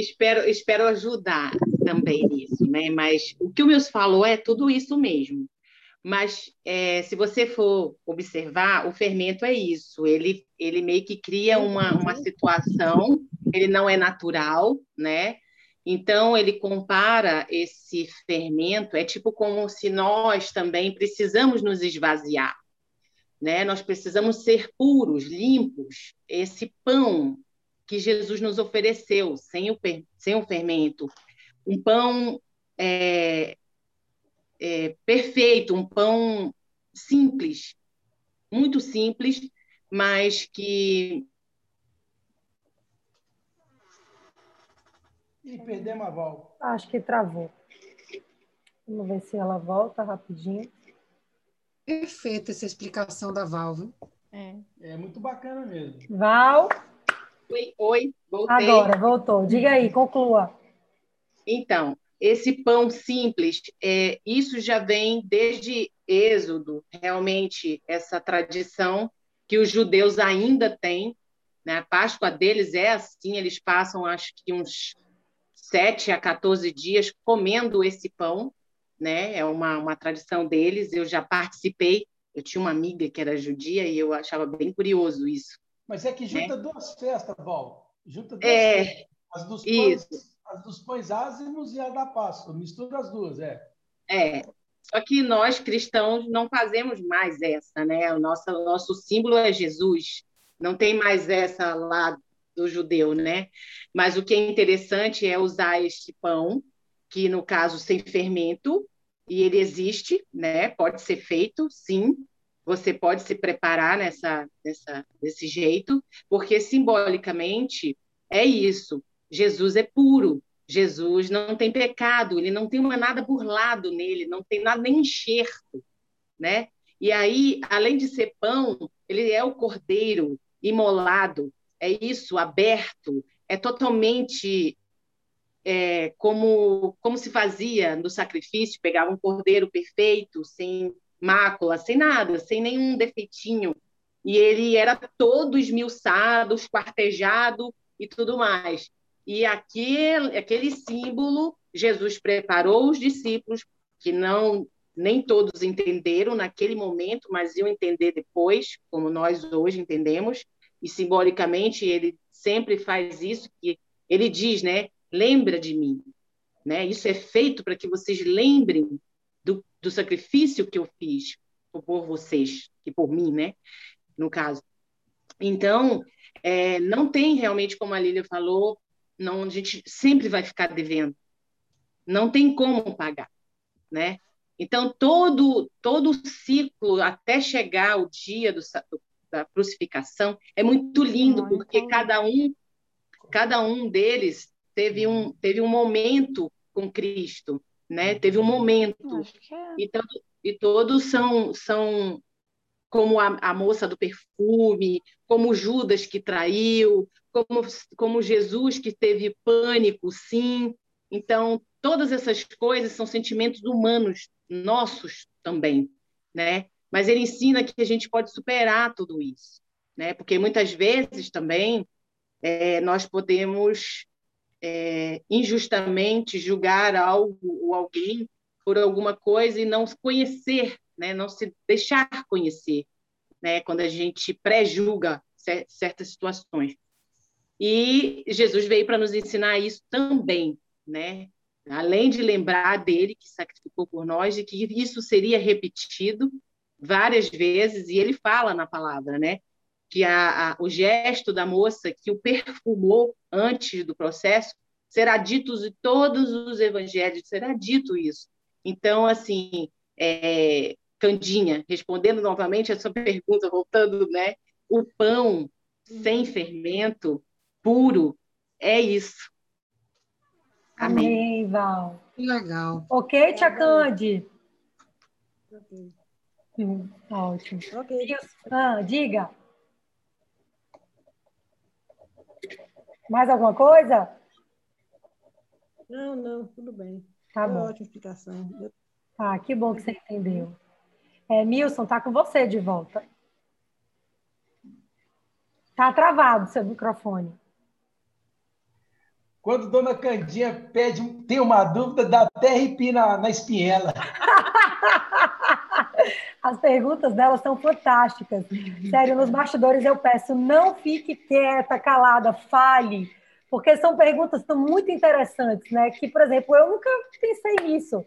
espero, espero ajudar também nisso, né? Mas o que o Mills falou é tudo isso mesmo. Mas é, se você for observar, o fermento é isso. Ele, ele meio que cria uma, uma situação, ele não é natural, né? Então, ele compara esse fermento, é tipo como se nós também precisamos nos esvaziar, né? Nós precisamos ser puros, limpos. Esse pão que Jesus nos ofereceu, sem o, sem o fermento, um pão é, é, perfeito, um pão simples, muito simples, mas que E perdemos a Val. Acho que travou. Vamos ver se ela volta rapidinho. Perfeita essa explicação da Val. Viu? É. é muito bacana mesmo. Val? Oi, oi, voltei. Agora, voltou. Diga aí, conclua. Então, esse pão simples, é, isso já vem desde Êxodo, realmente, essa tradição que os judeus ainda têm. Né? A Páscoa deles é assim, eles passam, acho que uns 7 a 14 dias comendo esse pão, né? É uma, uma tradição deles. Eu já participei. Eu tinha uma amiga que era judia e eu achava bem curioso isso. Mas é que junta né? duas festas, Val. Junta duas é, festas. As dos, pães, as dos pães ázimos e a da Páscoa. Mistura as duas, é. É. Só que nós cristãos não fazemos mais essa, né? O nosso, o nosso símbolo é Jesus. Não tem mais essa lá do judeu, né? Mas o que é interessante é usar este pão, que no caso sem fermento, e ele existe, né? Pode ser feito, sim. Você pode se preparar nessa, nessa, desse jeito, porque simbolicamente é isso. Jesus é puro. Jesus não tem pecado, ele não tem uma nada burlado nele, não tem nada nem enxerto, né? E aí, além de ser pão, ele é o cordeiro imolado é isso, aberto, é totalmente é, como, como se fazia no sacrifício, pegava um cordeiro perfeito, sem mácula, sem nada, sem nenhum defeitinho, e ele era todo esmiuçado, esquartejado e tudo mais. E aquele, aquele símbolo, Jesus preparou os discípulos, que não nem todos entenderam naquele momento, mas iam entender depois, como nós hoje entendemos, e simbolicamente ele sempre faz isso, que ele diz, né? Lembra de mim. Né? Isso é feito para que vocês lembrem do, do sacrifício que eu fiz por vocês e por mim, né? No caso. Então, é, não tem realmente, como a Lília falou, não, a gente sempre vai ficar devendo. Não tem como pagar, né? Então, todo, todo o ciclo até chegar o dia do, da crucificação é muito lindo porque cada um cada um deles teve um teve um momento com Cristo, né? Teve um momento é. e, todo, e todos são são como a, a, moça do perfume, como Judas que traiu, como, como Jesus que teve pânico, sim. Então, todas essas coisas são sentimentos humanos nossos também, né? mas ele ensina que a gente pode superar tudo isso, né? Porque muitas vezes também é, nós podemos é, injustamente julgar algo ou alguém por alguma coisa e não conhecer, né? Não se deixar conhecer, né? Quando a gente pré-julga certas situações. E Jesus veio para nos ensinar isso também, né? Além de lembrar dele que sacrificou por nós e que isso seria repetido, várias vezes, e ele fala na palavra, né? Que a, a, o gesto da moça que o perfumou antes do processo será dito em todos os evangelhos, será dito isso. Então, assim, é, Candinha, respondendo novamente a sua pergunta, voltando, né? O pão sem uhum. fermento, puro, é isso. Amém, Amém Val. Que legal. Ok, Tia Cande? Ok. Sim, ótimo. Ok. Ah, diga. Mais alguma coisa? Não, não, tudo bem. Tá Foi bom. ótima explicação. Ah, que bom que você entendeu. É, Milson, tá com você de volta. Tá travado seu microfone. quando Dona Candinha pede, tem uma dúvida, dá até arrepio na, na espinhela. As perguntas dela são fantásticas. Sério, nos bastidores eu peço, não fique quieta, calada, fale, porque são perguntas muito interessantes, né? Que, por exemplo, eu nunca pensei nisso.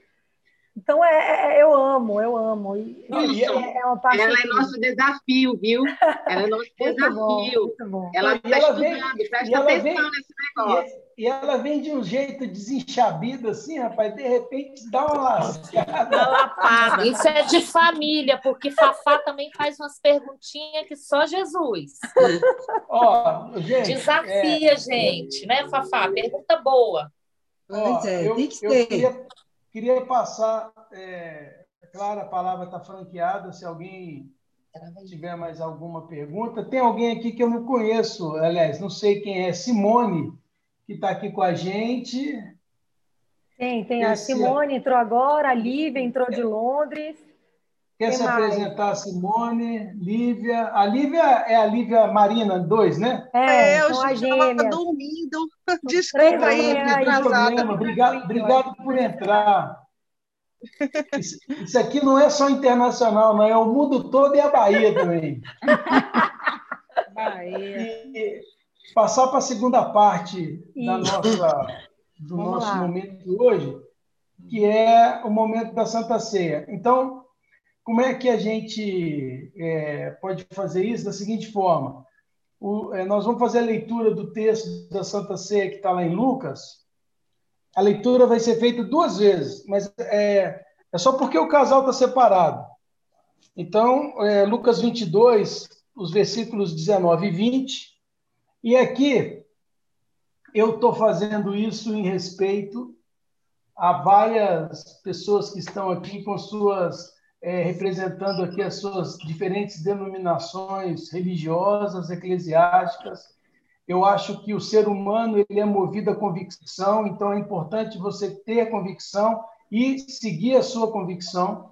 Então, é, é, é, eu amo, eu amo. E, é, é uma parte ela é nosso desafio, viu? Ela é nosso desafio. Bom, bom. Ela está estudando, vem, presta atenção vem, nesse negócio. E, e, ela vem de um jeito desenchabido, assim, rapaz, de repente dá uma lascada. Uma lapada. Isso é de família, porque Fafá também faz umas perguntinhas que só Jesus. Ó, gente, Desafia, é, gente, né, Fafá? Pergunta boa. Pois é, eu, tem que ser. Queria, Queria passar, é, é claro, a palavra está franqueada, se alguém tiver mais alguma pergunta. Tem alguém aqui que eu não conheço, aliás, não sei quem é, Simone, que está aqui com a gente. Tem, tem a Simone entrou agora, a Lívia entrou de Londres. Quer se mais? apresentar, Simone, Lívia? A Lívia é a Lívia Marina 2, né? É, é eu estava dormindo. Desculpa aí, atrasada. Obrigado, obrigado por entrar. Isso, isso, aqui não é só internacional, não, é o mundo todo e a Bahia também. Bahia. E passar para a segunda parte da nossa, do Vamos nosso lá. momento de hoje, que é o momento da Santa Ceia. Então, como é que a gente é, pode fazer isso? Da seguinte forma: o, é, nós vamos fazer a leitura do texto da Santa Ceia que está lá em Lucas. A leitura vai ser feita duas vezes, mas é, é só porque o casal está separado. Então, é, Lucas 22, os versículos 19 e 20. E aqui eu estou fazendo isso em respeito a várias pessoas que estão aqui com suas é, representando aqui as suas diferentes denominações religiosas, eclesiásticas. Eu acho que o ser humano ele é movido à convicção, então é importante você ter a convicção e seguir a sua convicção.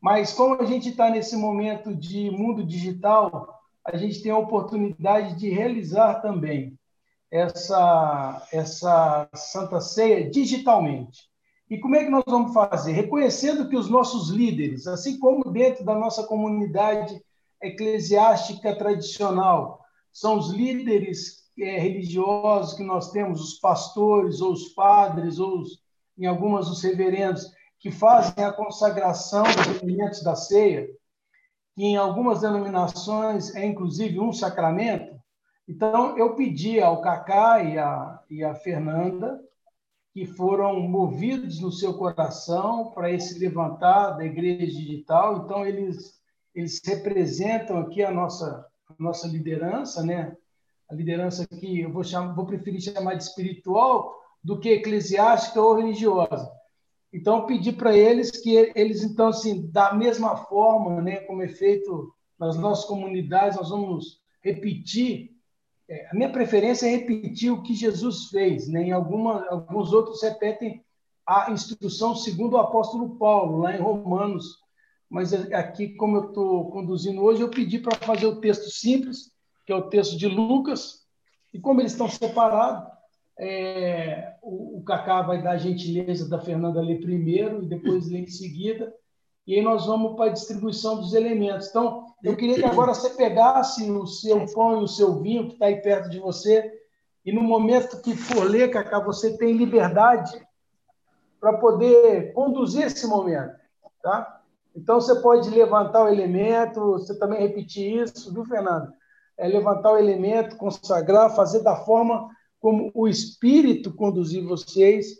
Mas como a gente está nesse momento de mundo digital, a gente tem a oportunidade de realizar também essa, essa Santa Ceia digitalmente. E como é que nós vamos fazer? Reconhecendo que os nossos líderes, assim como dentro da nossa comunidade eclesiástica tradicional, são os líderes é, religiosos que nós temos, os pastores, ou os padres, ou os, em algumas os reverendos, que fazem a consagração dos elementos da ceia, que em algumas denominações é inclusive um sacramento. Então, eu pedi ao Cacá e a, e a Fernanda que foram movidos no seu coração para esse levantar da igreja digital. Então, eles, eles representam aqui a nossa, a nossa liderança, né? a liderança que eu vou, chamar, vou preferir chamar de espiritual do que eclesiástica ou religiosa. Então, pedi para eles que eles, então, assim, da mesma forma, né, como é feito nas nossas comunidades, nós vamos repetir a minha preferência é repetir o que Jesus fez. Né? Em alguma, alguns outros repetem a instrução segundo o apóstolo Paulo, lá em Romanos. Mas aqui, como eu estou conduzindo hoje, eu pedi para fazer o texto simples, que é o texto de Lucas. E como eles estão separados, é, o, o Cacá vai dar a gentileza da Fernanda ler primeiro e depois ler em seguida. E aí nós vamos para a distribuição dos elementos. Então, eu queria que agora você pegasse o seu pão e o seu vinho que está aí perto de você, e no momento que for ler, Cacá, você tem liberdade para poder conduzir esse momento, tá? Então, você pode levantar o elemento, você também repetir isso, viu, Fernando? É levantar o elemento, consagrar, fazer da forma como o Espírito conduzir vocês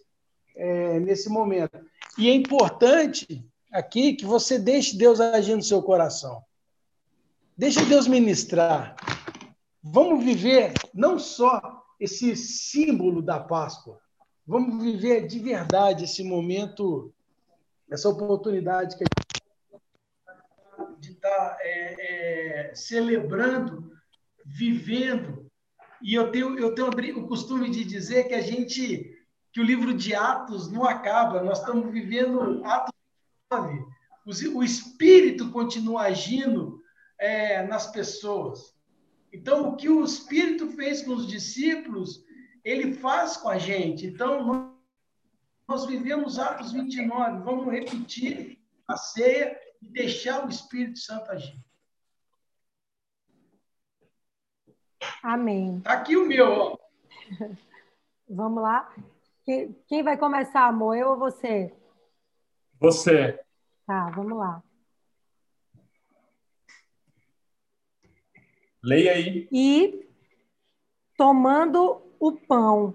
é, nesse momento. E é importante aqui que você deixe Deus agir no seu coração. Deixa Deus ministrar. Vamos viver não só esse símbolo da Páscoa, vamos viver de verdade esse momento, essa oportunidade que a gente de estar tá, é, é, celebrando, vivendo. E eu tenho, eu tenho o costume de dizer que a gente, que o livro de Atos não acaba, nós estamos vivendo Atos 9. O Espírito continua agindo é, nas pessoas. Então, o que o Espírito fez com os discípulos ele faz com a gente. Então, nós vivemos Atos 29, vamos repetir a ceia e deixar o Espírito Santo agir. Amém. Tá aqui o meu. Ó. Vamos lá. Quem vai começar, amor? Eu ou você? Você. Tá, vamos lá. Leia aí. E tomando o pão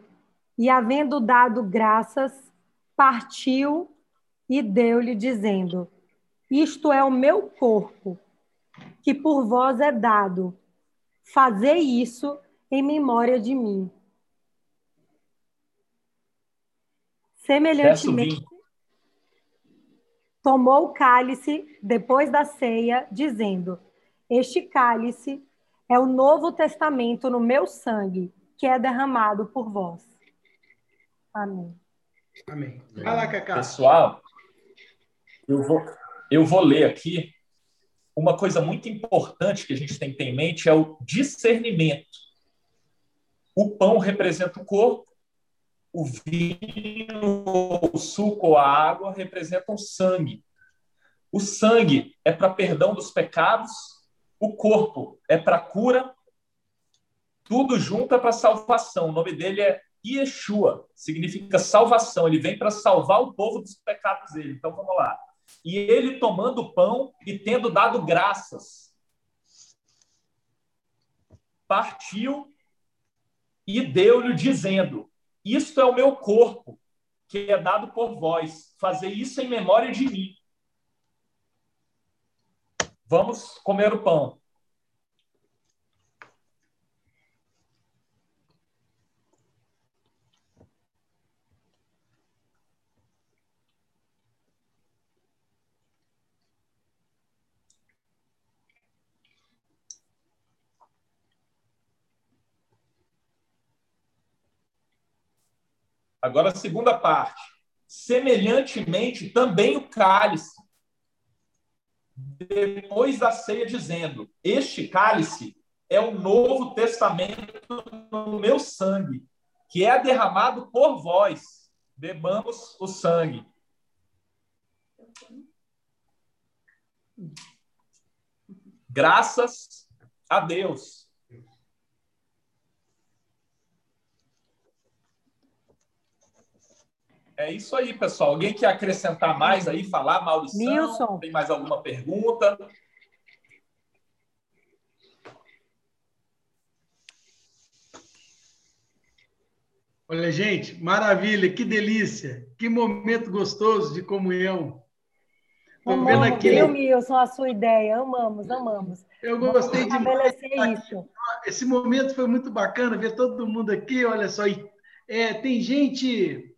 e havendo dado graças, partiu e deu-lhe, dizendo: Isto é o meu corpo, que por vós é dado. Fazei isso em memória de mim. Semelhantemente, tomou o cálice depois da ceia, dizendo: Este cálice é o novo testamento no meu sangue, que é derramado por vós. Amém. Amém. Vai lá, Cacá. Pessoal, eu vou, eu vou ler aqui. Uma coisa muito importante que a gente tem que ter em mente é o discernimento. O pão representa o corpo, o vinho, o suco ou a água representam o sangue. O sangue é para perdão dos pecados, o corpo é para cura, tudo junto é para salvação. O nome dele é Yeshua, significa salvação. Ele vem para salvar o povo dos pecados dele. Então vamos lá. E ele tomando pão e tendo dado graças, partiu e deu-lhe dizendo: Isto é o meu corpo, que é dado por vós. Fazer isso em memória de mim. Vamos comer o pão. Agora, a segunda parte. Semelhantemente, também o cálice depois da ceia, dizendo: Este cálice é o novo testamento no meu sangue, que é derramado por vós. Bebamos o sangue. Graças a Deus. É isso aí, pessoal. Alguém quer acrescentar mais aí, falar, Maurício? Nilson. Tem mais alguma pergunta? Olha, gente, maravilha, que delícia, que momento gostoso de comunhão. Estou vendo aqui. Viu, Milson, a sua ideia, amamos, amamos. Eu gostei de isso. Esse momento foi muito bacana, ver todo mundo aqui, olha só. É, tem gente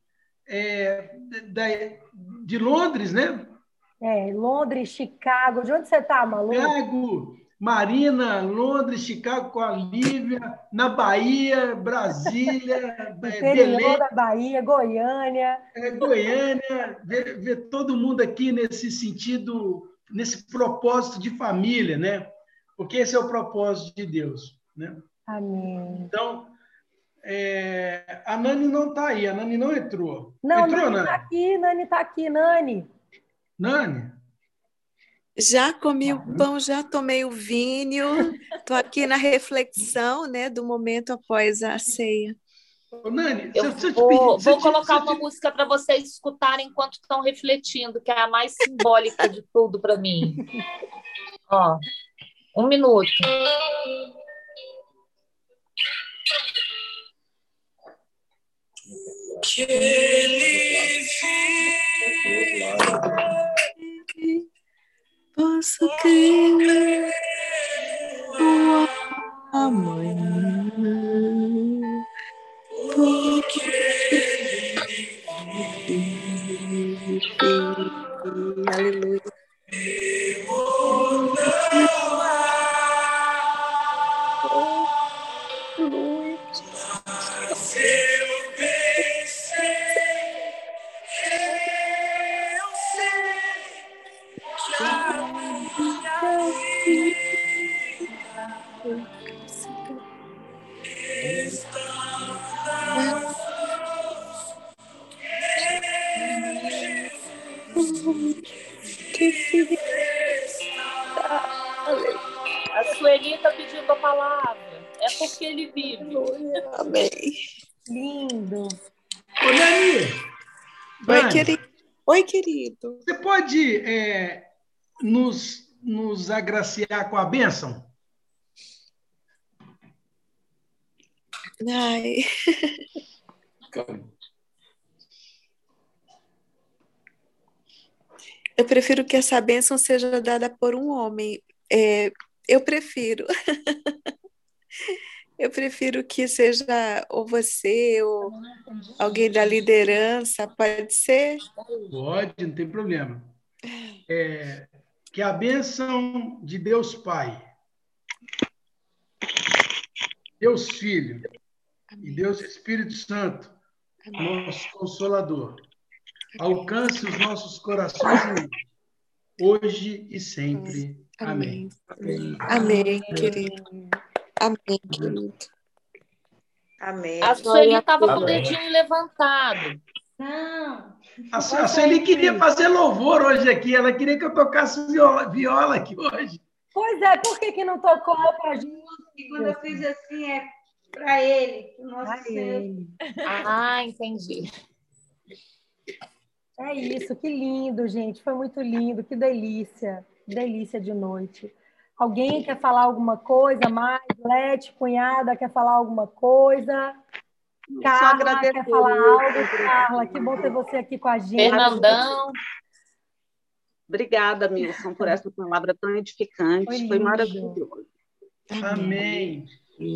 é, da, de Londres, né? É, Londres, Chicago. De onde você está, Malu? Chicago, Marina, Londres, Chicago com a Lívia, na Bahia, Brasília, Belém. da Bahia, Goiânia. É, Goiânia, ver, ver todo mundo aqui nesse sentido, nesse propósito de família, né? Porque esse é o propósito de Deus, né? Amém. Então, é, a Nani não está aí, a Nani não entrou. Não, entrou, Nani está aqui, Nani está aqui, Nani. Nani? Já comi o pão, já tomei o vinho, estou aqui na reflexão né, do momento após a ceia. Ô, Nani, eu se, vou, vou colocar uma música para vocês escutarem enquanto estão refletindo, que é a mais simbólica de tudo para mim. Ó, um minuto. Que ele vive, posso crer que ele vive. Amém. Lindo. Ô, Nani! Oi, querido. Oi, querido. Você pode é, nos, nos agraciar com a bênção? Ai. Eu prefiro que essa bênção seja dada por um homem. É, eu prefiro. Eu prefiro que seja ou você ou alguém da liderança, pode ser? Pode, não tem problema. É, que a bênção de Deus Pai, Deus Filho e Deus Espírito Santo, nosso Consolador, alcance os nossos corações hoje e sempre. Amém. Amém, querido. Amém, querido. Amém. A Sueli estava com o Amém. dedinho levantado. Não. A, a Sueli queria fazer louvor hoje aqui, ela queria que eu tocasse viola, viola aqui hoje. Pois é, por que, que não tocou pra gente? E quando eu fiz assim, é para ele, o nosso Senhor. Ah, entendi. É isso, que lindo, gente. Foi muito lindo, que delícia. Que delícia de noite. Alguém quer falar alguma coisa mais? Lete, cunhada, quer falar alguma coisa? Só Carla, agradecer. quer falar algo? Carla, que bom ter você aqui com a gente. Fernandão, Obrigada, Milson, por essa palavra tão edificante. Foi Foi, maravilhoso. Amém.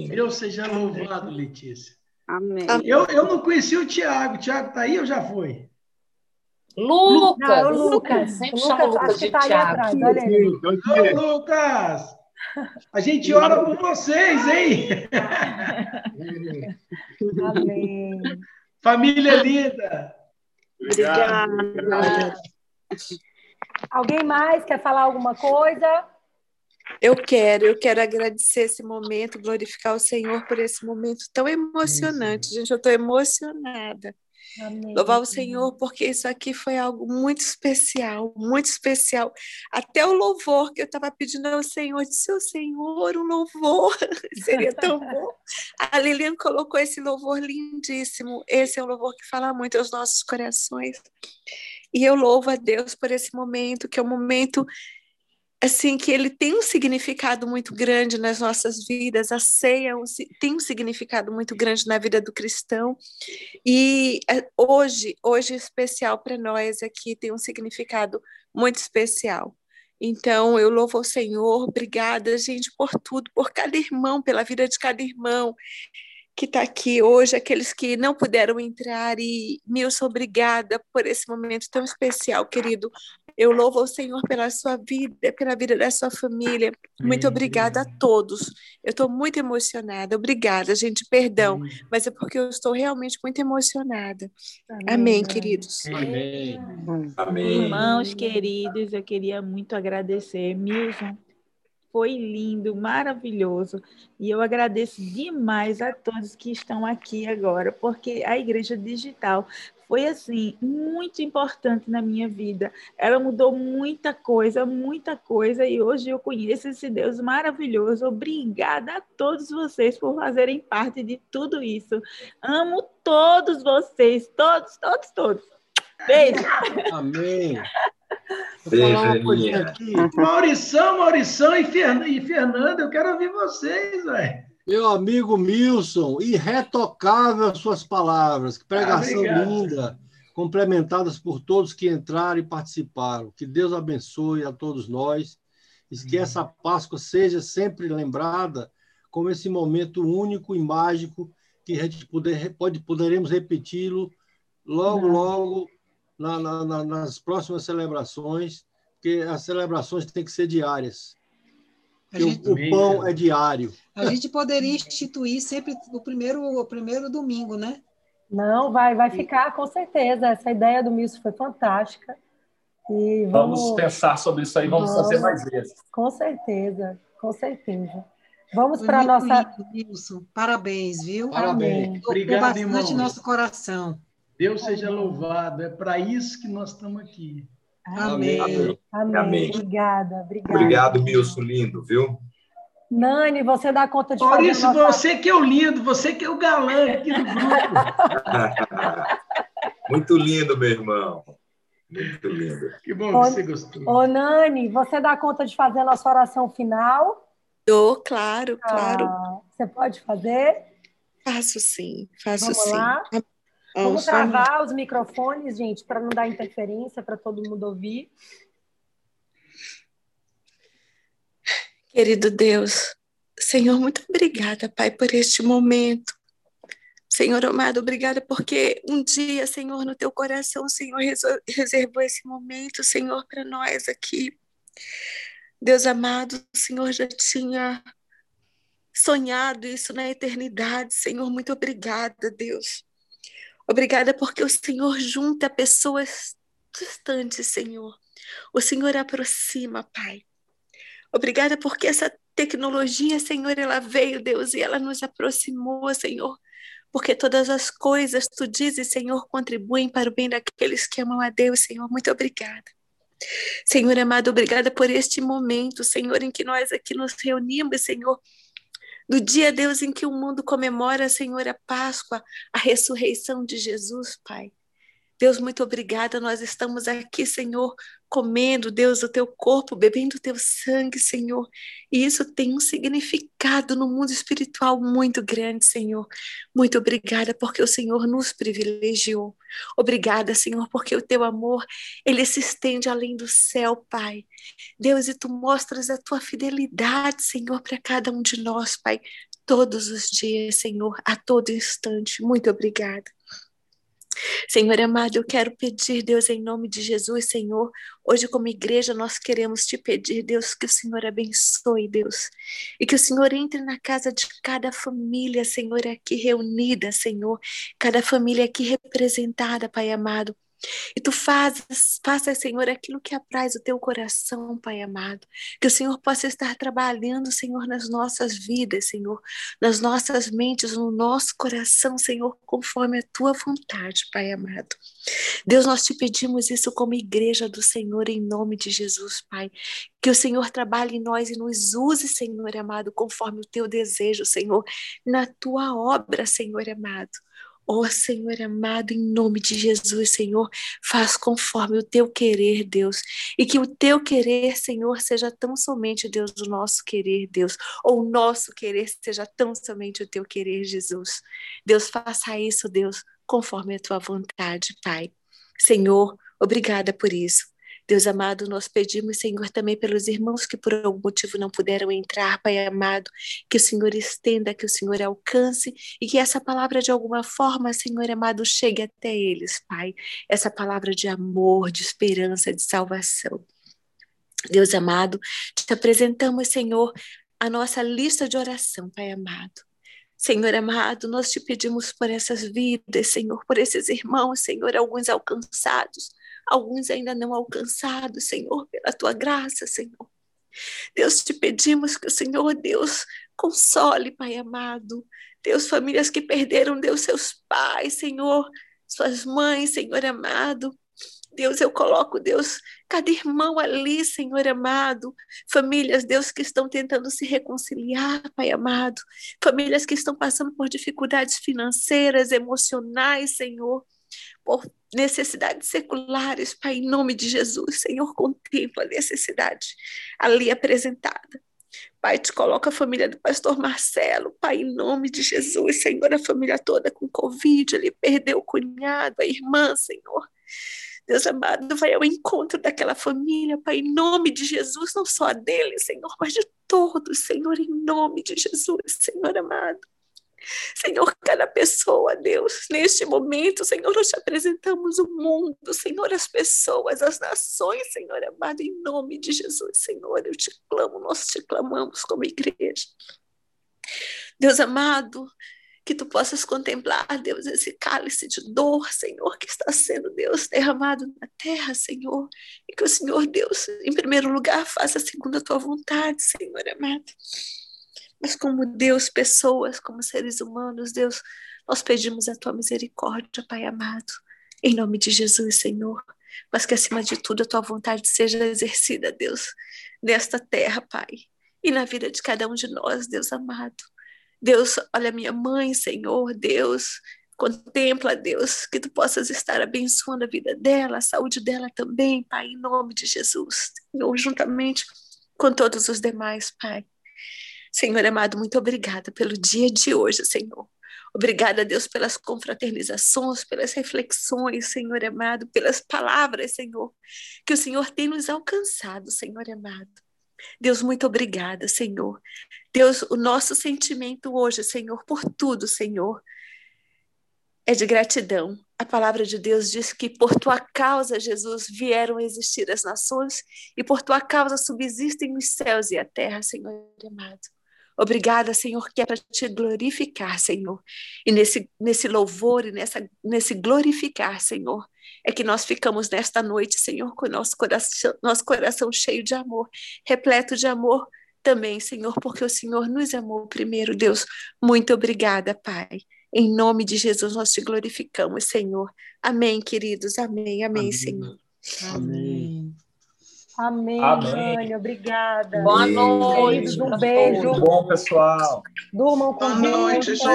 Deus seja louvado, Letícia. Amém. Eu, eu não conheci o Tiago. O Tiago está aí ou já foi? Lucas. Não, Lucas. Sempre O chama Lucas, Lucas acho que de tá. Ô, Lucas! A gente ora por vocês, hein? Amém. Família linda! Obrigada. Alguém mais quer falar alguma coisa? Eu quero, eu quero agradecer esse momento, glorificar o Senhor por esse momento tão emocionante. Gente, eu estou emocionada. Amém. Louvar o Senhor, porque isso aqui foi algo muito especial, muito especial. Até o louvor que eu estava pedindo ao Senhor, seu Senhor, um louvor, seria tão bom. A Lilian colocou esse louvor lindíssimo. Esse é um louvor que fala muito aos nossos corações. E eu louvo a Deus por esse momento, que é um momento assim que ele tem um significado muito grande nas nossas vidas. A ceia é tem um significado muito grande na vida do cristão. E é, hoje, hoje especial para nós aqui tem um significado muito especial. Então, eu louvo ao Senhor, obrigada, gente, por tudo, por cada irmão, pela vida de cada irmão que está aqui hoje, aqueles que não puderam entrar. E, Milson, obrigada por esse momento tão especial, querido. Eu louvo ao Senhor pela sua vida, pela vida da sua família. Muito Amém. obrigada a todos. Eu estou muito emocionada. Obrigada, gente. Perdão, mas é porque eu estou realmente muito emocionada. Amém, queridos. Amém. Amém. Irmãos queridos, eu queria muito agradecer. Milson, foi lindo, maravilhoso. E eu agradeço demais a todos que estão aqui agora, porque a Igreja Digital foi, assim, muito importante na minha vida. Ela mudou muita coisa, muita coisa, e hoje eu conheço esse Deus maravilhoso. Obrigada a todos vocês por fazerem parte de tudo isso. Amo todos vocês, todos, todos, todos. Beijo. Amém. Vou Beijo, falar uma coisinha Elinha. aqui. Maurição, Maurição e, Fern... e Fernanda, eu quero ouvir vocês, velho. Meu amigo Milson, irretocável as suas palavras. Que pregação obrigado. linda, complementadas por todos que entraram e participaram. Que Deus abençoe a todos nós e que essa Páscoa seja sempre lembrada como esse momento único e mágico que a gente poder, pode, poderemos repeti-lo logo, logo na- na- na- nas próximas celebrações, porque as celebrações têm que ser diárias. Gente, o, o pão é diário. a gente poderia instituir sempre o primeiro, o primeiro domingo, né? Não, vai, vai ficar com certeza. Essa ideia do Milson foi fantástica. E vamos, Vamos pensar sobre isso aí, vamos Vamos. fazer mais vezes. com certeza, com certeza. Vamos para a muito nossa. lindo, Wilson. Parabéns, viu? Parabéns. Tocou Obrigado, bastante irmãos. nosso coração. Deus seja louvado. É para isso que nós estamos aqui. Amém. Amém. Amém. Amém. Obrigada, obrigada. Obrigado, Milson, lindo, viu? Nani, você dá conta de Maurício, fazer nossa... você que é o lindo, você que é o galã aqui do grupo. Muito lindo, meu irmão. Muito lindo. Que bom que você gostou. Ô, Nani, você dá conta de fazer a nossa oração final? Dou, claro, claro. Ah, você pode fazer? Faço sim, faço Vamos sim. lá? Vamos, Vamos travar os microfones, gente, para não dar interferência, para todo mundo ouvir. Querido Deus, Senhor, muito obrigada, Pai, por este momento. Senhor amado, obrigada porque um dia, Senhor, no teu coração, o Senhor reservou esse momento, Senhor, para nós aqui. Deus amado, o Senhor já tinha sonhado isso na eternidade. Senhor, muito obrigada, Deus. Obrigada porque o Senhor junta pessoas distantes, Senhor. O Senhor aproxima, Pai. Obrigada porque essa tecnologia, Senhor, ela veio, Deus, e ela nos aproximou, Senhor. Porque todas as coisas, tu dizes, Senhor, contribuem para o bem daqueles que amam a Deus, Senhor. Muito obrigada. Senhor amado, obrigada por este momento, Senhor, em que nós aqui nos reunimos, Senhor, no dia, Deus, em que o mundo comemora, Senhor, a Páscoa, a ressurreição de Jesus, Pai. Deus, muito obrigada. Nós estamos aqui, Senhor, comendo, Deus, o teu corpo, bebendo o teu sangue, Senhor. E isso tem um significado no mundo espiritual muito grande, Senhor. Muito obrigada porque o Senhor nos privilegiou. Obrigada, Senhor, porque o teu amor, ele se estende além do céu, Pai. Deus, e tu mostras a tua fidelidade, Senhor, para cada um de nós, Pai, todos os dias, Senhor, a todo instante. Muito obrigada. Senhor amado, eu quero pedir, Deus, em nome de Jesus, Senhor, hoje como igreja nós queremos te pedir, Deus, que o Senhor abençoe, Deus, e que o Senhor entre na casa de cada família, Senhor, aqui reunida, Senhor, cada família aqui representada, Pai amado, e tu fazes, faça, Senhor, aquilo que apraz o teu coração, Pai amado. Que o Senhor possa estar trabalhando, Senhor, nas nossas vidas, Senhor, nas nossas mentes, no nosso coração, Senhor, conforme a tua vontade, Pai amado. Deus, nós te pedimos isso como igreja do Senhor, em nome de Jesus, Pai. Que o Senhor trabalhe em nós e nos use, Senhor amado, conforme o teu desejo, Senhor, na tua obra, Senhor amado. Ó oh, Senhor amado, em nome de Jesus, Senhor, faz conforme o teu querer, Deus. E que o teu querer, Senhor, seja tão somente, Deus, o nosso querer, Deus. Ou o nosso querer seja tão somente o teu querer, Jesus. Deus, faça isso, Deus, conforme a tua vontade, Pai. Senhor, obrigada por isso. Deus amado, nós pedimos, Senhor, também pelos irmãos que por algum motivo não puderam entrar, Pai amado, que o Senhor estenda, que o Senhor alcance e que essa palavra de alguma forma, Senhor amado, chegue até eles, Pai. Essa palavra de amor, de esperança, de salvação. Deus amado, te apresentamos, Senhor, a nossa lista de oração, Pai amado. Senhor amado, nós te pedimos por essas vidas, Senhor, por esses irmãos, Senhor, alguns alcançados, alguns ainda não alcançados, Senhor, pela tua graça, Senhor. Deus, te pedimos que o Senhor, Deus, console, Pai amado. Deus, famílias que perderam, Deus, seus pais, Senhor, suas mães, Senhor amado. Deus, eu coloco, Deus, cada irmão ali, Senhor amado. Famílias, Deus, que estão tentando se reconciliar, Pai amado. Famílias que estão passando por dificuldades financeiras, emocionais, Senhor por necessidades seculares, Pai, em nome de Jesus, Senhor, contempla a necessidade ali apresentada. Pai, te coloca a família do pastor Marcelo, Pai, em nome de Jesus, Senhor, a família toda com Covid, ele perdeu o cunhado, a irmã, Senhor. Deus amado, vai ao encontro daquela família, Pai, em nome de Jesus, não só dele, Senhor, mas de todos, Senhor, em nome de Jesus, Senhor amado. Senhor, cada pessoa, Deus, neste momento, Senhor, nós te apresentamos o mundo, Senhor, as pessoas, as nações, Senhor amado, em nome de Jesus, Senhor, eu te clamo, nós te clamamos como igreja. Deus amado, que tu possas contemplar, Deus, esse cálice de dor, Senhor, que está sendo, Deus, derramado na terra, Senhor, e que o Senhor, Deus, em primeiro lugar, faça segundo a tua vontade, Senhor amado. Mas como Deus, pessoas, como seres humanos, Deus, nós pedimos a tua misericórdia, Pai amado, em nome de Jesus, Senhor. Mas que acima de tudo a tua vontade seja exercida, Deus, nesta terra, Pai. e na vida de cada um de nós, Deus amado. Deus, olha minha mãe, Senhor, Deus, contempla, Deus, que tu possas estar abençoando a vida dela, a saúde dela também, Pai, em nome de Jesus, Senhor, juntamente com todos os demais, Pai. Senhor amado, muito obrigada pelo dia de hoje, Senhor. Obrigada, Deus, pelas confraternizações, pelas reflexões, Senhor amado, pelas palavras, Senhor, que o Senhor tem nos alcançado, Senhor amado. Deus, muito obrigada, Senhor. Deus, o nosso sentimento hoje, Senhor, por tudo, Senhor, é de gratidão. A palavra de Deus diz que por tua causa, Jesus, vieram existir as nações e por tua causa subsistem os céus e a terra, Senhor amado. Obrigada, Senhor, que é para te glorificar, Senhor. E nesse, nesse louvor e nessa, nesse glorificar, Senhor, é que nós ficamos nesta noite, Senhor, com nosso coração, nosso coração cheio de amor, repleto de amor também, Senhor, porque o Senhor nos amou primeiro, Deus. Muito obrigada, Pai. Em nome de Jesus nós te glorificamos, Senhor. Amém, queridos. Amém, amém, amém. Senhor. Amém. Amém, Amém. Obrigada. Boa noite. Um beijo. Tudo bom, pessoal. Durmam com Boa noite, gente.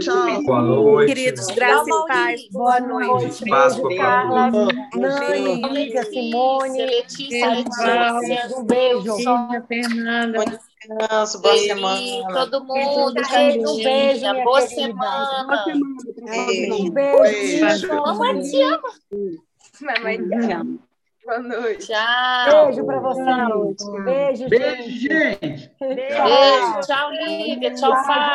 Tchau. Boa noite. Queridos, graça e paz. Boa noite. Beijo, Carla. Nani, Lívia, Simone. Letícia, Letícia. Um beijo. Fernanda. Descanso, boa semana. Todo mundo, Um beijo, boa querida. semana. Um beijo. Mamãe te ama. Te ama. Boa noite. Tchau. Beijo pra vocês. Beijo, Beijo, gente. Beijo. Beijo. Tchau, Lívia. Tchau, Fábio.